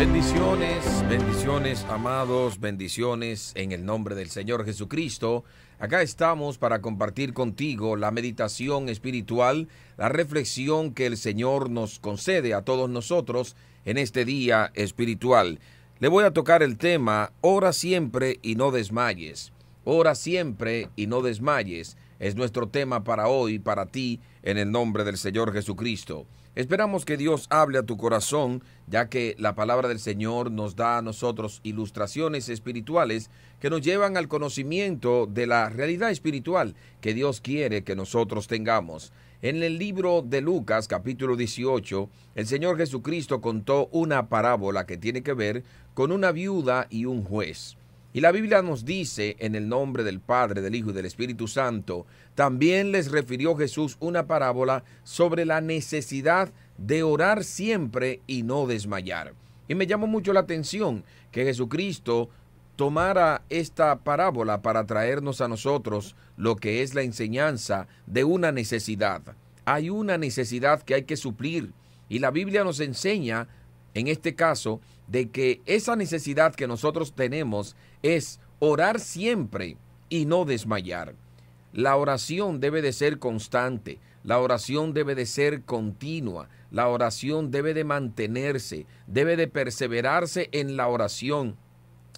Bendiciones, bendiciones, amados, bendiciones en el nombre del Señor Jesucristo. Acá estamos para compartir contigo la meditación espiritual, la reflexión que el Señor nos concede a todos nosotros en este día espiritual. Le voy a tocar el tema, ora siempre y no desmayes. Ora siempre y no desmayes. Es nuestro tema para hoy, para ti, en el nombre del Señor Jesucristo. Esperamos que Dios hable a tu corazón, ya que la palabra del Señor nos da a nosotros ilustraciones espirituales que nos llevan al conocimiento de la realidad espiritual que Dios quiere que nosotros tengamos. En el libro de Lucas capítulo 18, el Señor Jesucristo contó una parábola que tiene que ver con una viuda y un juez. Y la Biblia nos dice, en el nombre del Padre, del Hijo y del Espíritu Santo, también les refirió Jesús una parábola sobre la necesidad de orar siempre y no desmayar. Y me llamó mucho la atención que Jesucristo tomara esta parábola para traernos a nosotros lo que es la enseñanza de una necesidad. Hay una necesidad que hay que suplir y la Biblia nos enseña, en este caso, de que esa necesidad que nosotros tenemos es orar siempre y no desmayar. La oración debe de ser constante, la oración debe de ser continua, la oración debe de mantenerse, debe de perseverarse en la oración.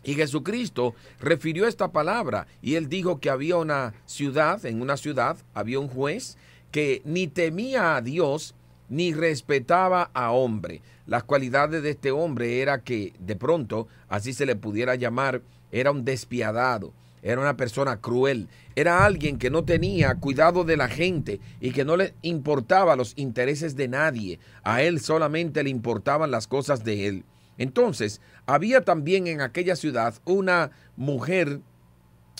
Y Jesucristo refirió esta palabra y él dijo que había una ciudad, en una ciudad había un juez que ni temía a Dios ni respetaba a hombre. Las cualidades de este hombre era que de pronto, así se le pudiera llamar, era un despiadado, era una persona cruel, era alguien que no tenía cuidado de la gente y que no le importaba los intereses de nadie, a él solamente le importaban las cosas de él. Entonces, había también en aquella ciudad una mujer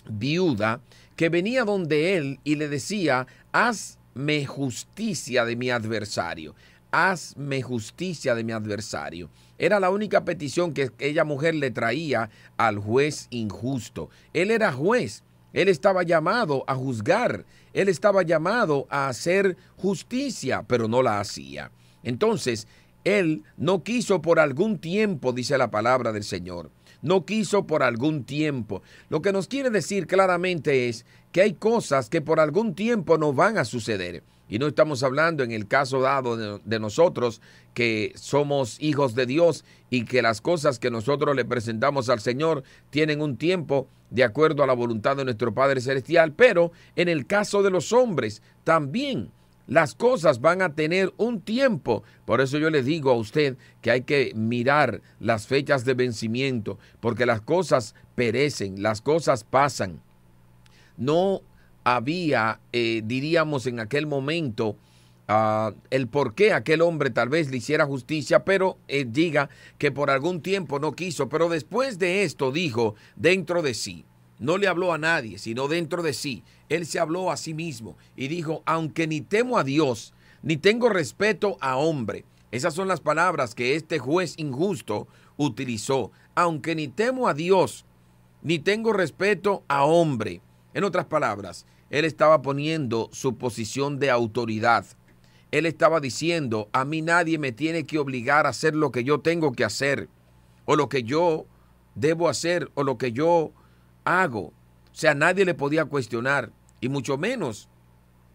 viuda que venía donde él y le decía, haz hazme justicia de mi adversario. Hazme justicia de mi adversario. Era la única petición que aquella mujer le traía al juez injusto. Él era juez. Él estaba llamado a juzgar. Él estaba llamado a hacer justicia, pero no la hacía. Entonces, él no quiso por algún tiempo, dice la palabra del Señor. No quiso por algún tiempo. Lo que nos quiere decir claramente es que hay cosas que por algún tiempo no van a suceder. Y no estamos hablando en el caso dado de, nosotros que somos hijos de Dios y que las cosas que nosotros le presentamos al Señor tienen un tiempo de acuerdo a la voluntad de nuestro Padre Celestial, pero en el caso de los hombres también las cosas van a tener un tiempo. Por eso yo le digo a usted que hay que mirar las fechas de vencimiento, porque las cosas perecen, las cosas pasan no había, eh, diríamos en aquel momento, ah, el por qué aquel hombre tal vez le hiciera justicia, pero eh, diga que por algún tiempo no quiso. Pero después de esto dijo dentro de sí, no le habló a nadie, sino dentro de sí. Él se habló a sí mismo y dijo, aunque ni temo a Dios, ni tengo respeto a hombre. Esas son las palabras que este juez injusto utilizó. Aunque ni temo a Dios, ni tengo respeto a hombre. En otras palabras, él estaba poniendo su posición de autoridad. Él estaba diciendo, a mí nadie me tiene que obligar a hacer lo que yo tengo que hacer, o lo que yo debo hacer, o lo que yo hago. O sea, nadie le podía cuestionar, y mucho menos,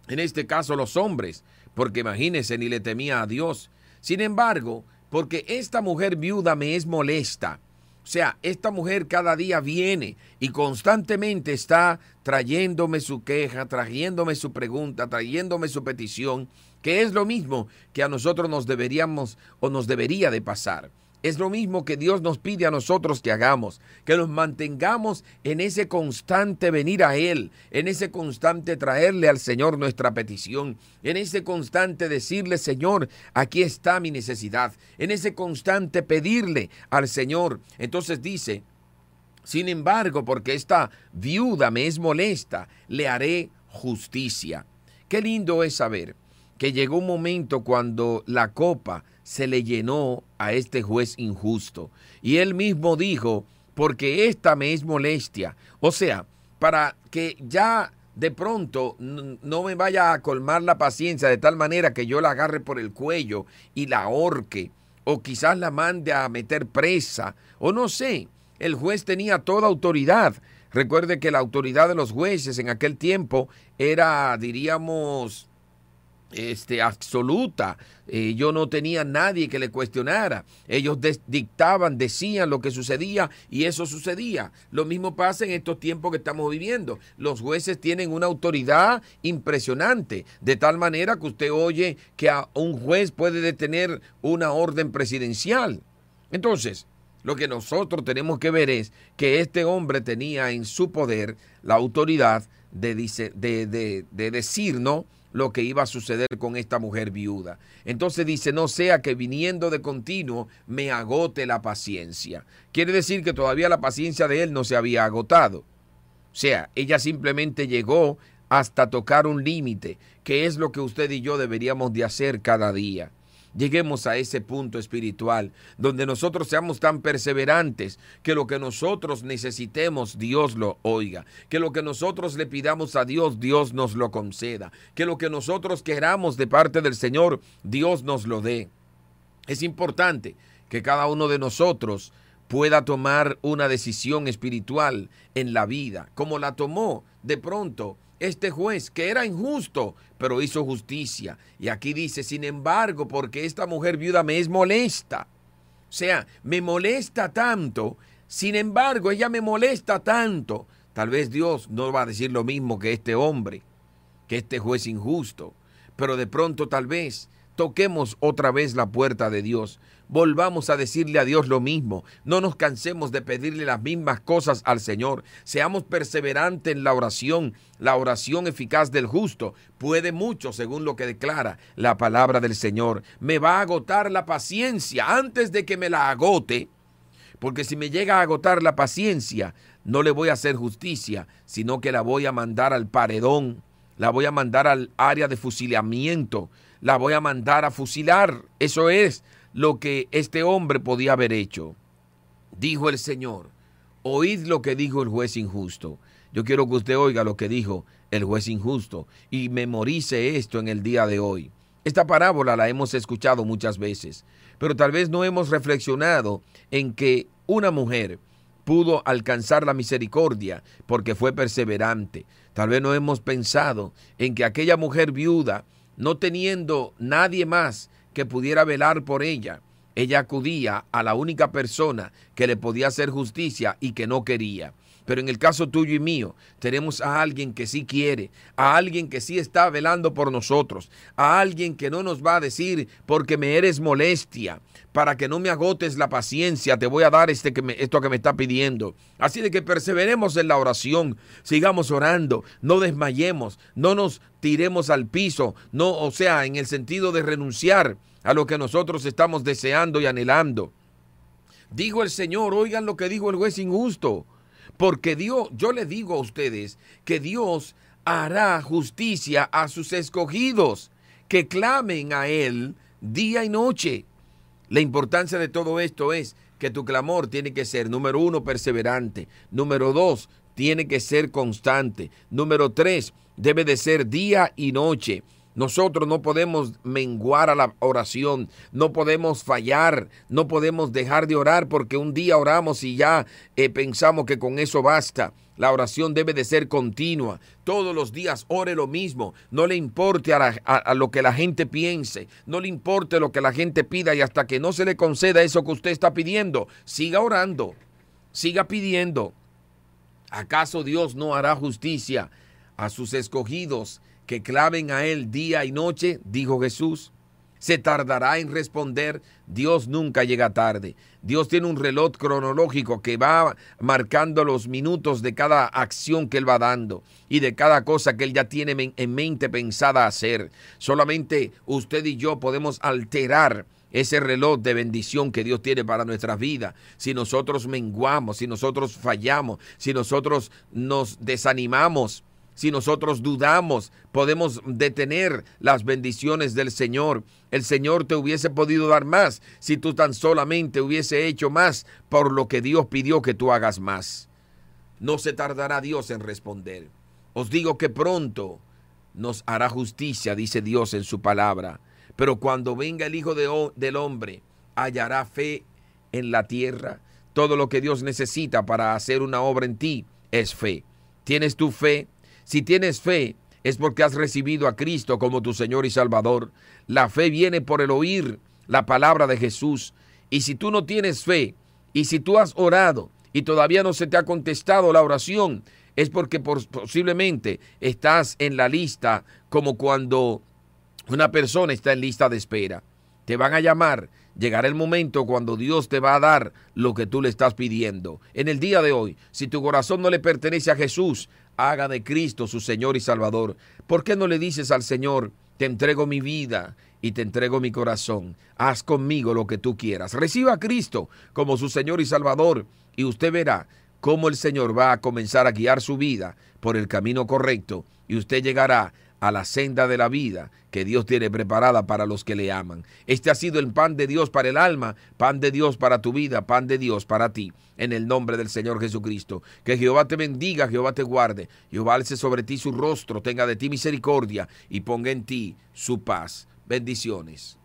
en este caso, los hombres, porque imagínense, ni le temía a Dios. Sin embargo, porque esta mujer viuda me es molesta, o sea, esta mujer cada día viene y constantemente está trayéndome su queja, trayéndome su pregunta, trayéndome su petición, que es lo mismo que a nosotros nos deberíamos o nos debería de pasar. Es lo mismo que Dios nos pide a nosotros que hagamos, que nos mantengamos en ese constante venir a Él, en ese constante traerle al Señor nuestra petición, en ese constante decirle, Señor, aquí está mi necesidad, en ese constante pedirle al Señor. Entonces dice, sin embargo, porque esta viuda me es molesta, le haré justicia. Qué lindo es saber que llegó un momento cuando la copa se le llenó a este juez injusto. Y él mismo dijo, porque esta me es molestia. O sea, para que ya de pronto no me vaya a colmar la paciencia de tal manera que yo la agarre por el cuello y la ahorque o quizás la mande a meter presa, o no sé. El juez tenía toda autoridad. Recuerde que la autoridad de los jueces en aquel tiempo era, diríamos, este, absoluta. Eh, yo no tenía nadie que le cuestionara. Ellos dictaban, decían lo que sucedía y eso sucedía. Lo mismo pasa en estos tiempos que estamos viviendo. Los jueces tienen una autoridad impresionante, de tal manera que usted oye que a un juez puede detener una orden presidencial. Entonces, lo que nosotros tenemos que ver es que este hombre tenía en su poder la autoridad de, de, de, de decir, ¿no? Lo que iba a suceder con esta mujer viuda. Entonces dice, no sea que viniendo de continuo me agote la paciencia. Quiere decir que todavía la paciencia de él no se había agotado. O sea, ella simplemente llegó hasta tocar un límite, que es lo que usted y yo deberíamos de hacer cada día lleguemos a ese punto espiritual, donde nosotros seamos tan perseverantes que lo que nosotros necesitemos, Dios lo oiga, que lo que nosotros le pidamos a Dios, Dios nos lo conceda, que lo que nosotros queramos de parte del Señor, Dios nos lo dé. Es importante que cada uno de nosotros pueda tomar una decisión espiritual en la vida, como la tomó de pronto este juez, que era injusto, pero hizo justicia. Y aquí dice, sin embargo, porque esta mujer viuda me es molesta. O sea, me molesta tanto. Sin embargo, ella me molesta tanto. Tal vez Dios no va a decir lo mismo que este hombre, que este juez injusto. Pero de pronto tal vez toquemos otra vez la puerta de Dios volvamos a decirle a Dios lo mismo. No nos cansemos de pedirle las mismas cosas al Señor. Seamos perseverantes en la oración. La oración eficaz del justo puede mucho, según lo que declara la palabra del Señor. Me va a agotar la paciencia antes de que me la agote. Porque si me llega a agotar la paciencia, no le voy a hacer justicia, sino que la voy a mandar al paredón, la voy a mandar al área de fusilamiento, la voy a mandar a fusilar. Eso es lo que este hombre podía haber hecho. Dijo el Señor, oíd lo que dijo el juez injusto. Yo quiero que usted oiga lo que dijo el juez injusto y memorice esto en el día de hoy. Esta parábola la hemos escuchado muchas veces, pero tal vez no hemos reflexionado en que una mujer pudo alcanzar la misericordia porque fue perseverante. Tal vez no hemos pensado en que aquella mujer viuda, no teniendo nadie más que pudiera velar por ella. Ella acudía a la única persona que le podía hacer justicia y que no quería. Pero en el caso tuyo y mío, tenemos a alguien que sí quiere, a alguien que sí está velando por nosotros, a alguien que no nos va a decir porque me eres molestia, para que no me agotes la paciencia, te voy a dar este que me, esto que me está pidiendo. Así de que perseveremos en la oración, sigamos orando, no desmayemos, no nos tiremos al piso, no, o sea, en el sentido de renunciar a lo que nosotros estamos deseando y anhelando. Dijo el Señor, oigan lo que dijo el juez injusto, porque Dios, yo le digo a ustedes que Dios hará justicia a sus escogidos, que clamen a Él día y noche. La importancia de todo esto es que tu clamor tiene que ser, número uno, perseverante. Número dos, tiene que ser constante. Número tres, debe de ser día y noche. Nosotros no podemos menguar a la oración, no podemos fallar, no podemos dejar de orar porque un día oramos y ya eh, pensamos que con eso basta. La oración debe de ser continua. Todos los días ore lo mismo. No le importe a, a, lo que la gente piense. No le importe lo que la gente pida y hasta que no se le conceda eso que usted está pidiendo, siga orando. Siga pidiendo. ¿Acaso Dios no hará justicia a sus escogidos que clamen a Él día y noche, dijo Jesús. Se tardará en responder, Dios nunca llega tarde. Dios tiene un reloj cronológico que va marcando los minutos de cada acción que Él va dando y de cada cosa que Él ya tiene en mente pensada hacer. Solamente usted y yo podemos alterar ese reloj de bendición que Dios tiene para nuestra vida. Si nosotros menguamos, si nosotros fallamos, si nosotros nos desanimamos, si nosotros dudamos, podemos detener las bendiciones del Señor. El Señor te hubiese podido dar más si tú tan solamente hubiese hecho más por lo que Dios pidió que tú hagas más. No se tardará Dios en responder. Os digo que pronto nos hará justicia, dice Dios en su palabra. Pero cuando venga el Hijo del Hombre, hallará fe en la tierra. Todo lo que Dios necesita para hacer una obra en ti es fe. ¿Tienes tu fe? Si tienes fe, es porque has recibido a Cristo como tu Señor y Salvador. La fe viene por el oír la palabra de Jesús. Y si tú no tienes fe, y si tú has orado y todavía no se te ha contestado la oración, es porque posiblemente estás en la lista como cuando una persona está en lista de espera. Te van a llamar, llegará el momento cuando Dios te va a dar lo que tú le estás pidiendo. En el día de hoy, si tu corazón no le pertenece a Jesús, haga de Cristo su Señor y Salvador. ¿Por qué no le dices al Señor, te entrego mi vida y te entrego mi corazón? Haz conmigo lo que tú quieras. Reciba a Cristo como su Señor y Salvador y usted verá cómo el Señor va a comenzar a guiar su vida por el camino correcto y usted llegará a la senda de la vida que Dios tiene preparada para los que le aman. Este ha sido el pan de Dios para el alma, pan de Dios para tu vida, pan de Dios para ti, en el nombre del Señor Jesucristo. Que Jehová te bendiga, Jehová te guarde, Jehová alce sobre ti su rostro, tenga de ti misericordia y ponga en ti su paz. Bendiciones.